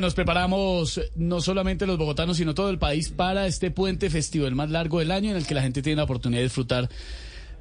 Nos preparamos no solamente los bogotanos, sino todo el país para este puente festivo, el más largo del año, en el que la gente tiene la oportunidad de disfrutar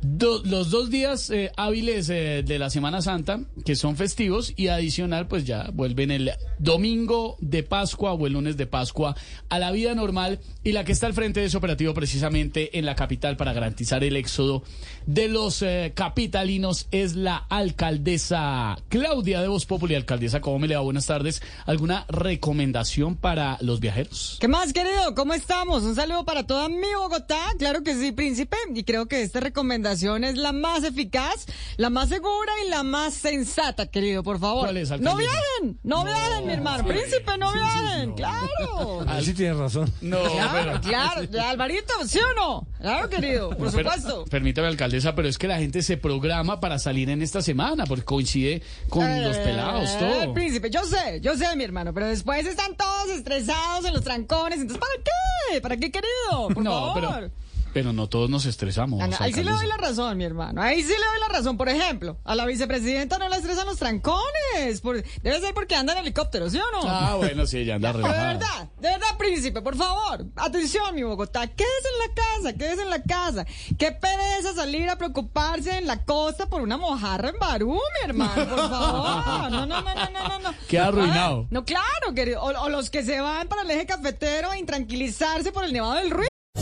los dos días eh, hábiles eh, de la Semana Santa, que son festivos, y adicional, pues ya vuelven el domingo de Pascua o el lunes de Pascua a la vida normal. Y la que está al frente de ese operativo precisamente en la capital para garantizar el éxodo de los eh, capitalinos es la alcaldesa Claudia de Voz Populi. Alcaldesa, ¿cómo me le va? Buenas tardes. ¿Alguna recomendación para los viajeros? ¿Qué más, querido? ¿Cómo estamos? Un saludo para toda mi Bogotá. Claro que sí, príncipe. Y creo que esta recomendación es la más eficaz, la más segura y la más sensata, querido, por favor. ¿Cuál es, no viajen, no, viajen, mi hermano. Príncipe, no viajen, claro. Ah, sí tienes razón. No, Claro, claro. Alvarito, ¿sí o no? Claro, querido, por Pero, supuesto. permítame, alcaldesa, pero es que la gente se programa para salir en esta semana, porque coincide con los pelados, Eh, todo. Príncipe, yo sé, yo sé, mi hermano, pero después están todos estresados en los trancones. Entonces, ¿para qué? ¿Para qué, querido? Por No, favor. pero, pero no todos nos estresamos. Ah, ahí sí le doy la razón, mi hermano. Ahí sí le doy la razón. Por ejemplo, a la vicepresidenta no la estresan los trancones. Por- debe ser porque anda en helicóptero, ¿sí o no? Ah, bueno, sí, ya anda de relajada. verdad, de verdad, príncipe, por favor. Atención, mi Bogotá. Quédese en la casa, quédese en la casa. Qué pereza salir a preocuparse en la costa por una mojarra en Barú, mi hermano, por favor. No, no, no, no, no, no. no. Queda arruinado. Ah, no, claro, querido. O, o los que se van para el eje cafetero a intranquilizarse por el Nevado del Ruiz.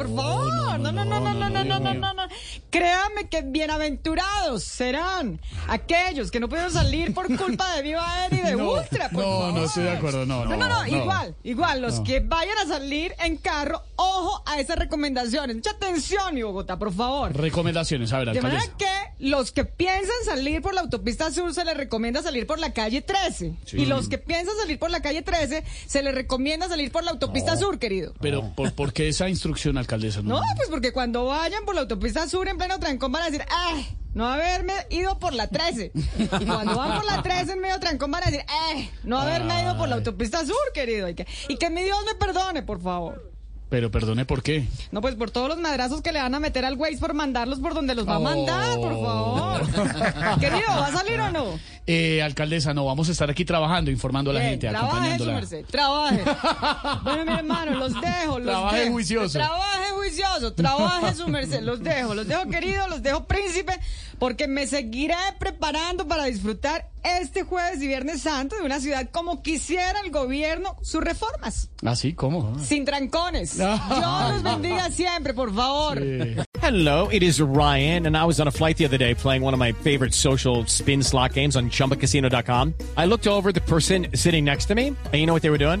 por favor. No, no, no, no, no, no, no, no. Créame que bienaventurados serán aquellos que no pudieron salir por culpa de Viva Air y de No, Ultra, por no, favor. no estoy de acuerdo, no, No, no, no, igual, igual, los No. que vayan a salir en carro, ojo a esas recomendaciones. Mucha atención, mi Bogotá, por favor. Recomendaciones, a ver, De manera que los que piensan salir por la autopista sur se les recomienda salir por la calle 13. Y los que piensan salir por la calle 13 se les recomienda salir por la autopista sur, querido. Pero, ¿por, por qué esa instrucción, alcaldesa? No, pues porque cuando vayan por la autopista sur en pleno trancón van a decir, ¡ay! No haberme ido por la 13. Y cuando van por la 13 en medio trancón van a decir, ¡ay! No haberme ido por la autopista sur, querido. Y que, y que mi Dios me perdone, por favor. Pero perdone, ¿por qué? No, pues por todos los madrazos que le van a meter al Waze por mandarlos por donde los va a mandar, por favor. Querido, ¿va a salir o no? Eh, alcaldesa, no, vamos a estar aquí trabajando, informando a la Bien, gente, trabaje, su acompañándola. merced, trabaje. Bueno, mi hermano, los dejo, los Trabaje dejo. juicioso. Trabaje juicioso, trabaje su merced, los dejo, los dejo querido, los dejo príncipe, porque me seguiré preparando para disfrutar este jueves y viernes santo de una ciudad como quisiera el gobierno sus reformas. ¿Ah, sí? ¿Cómo? Sin trancones. Dios los bendiga siempre, por favor. Hello, it is Ryan, and I was on a flight the other day playing one of my favorite social spin slot games on chumbacasino.com. I looked over at the person sitting next to me, and you know what they were doing?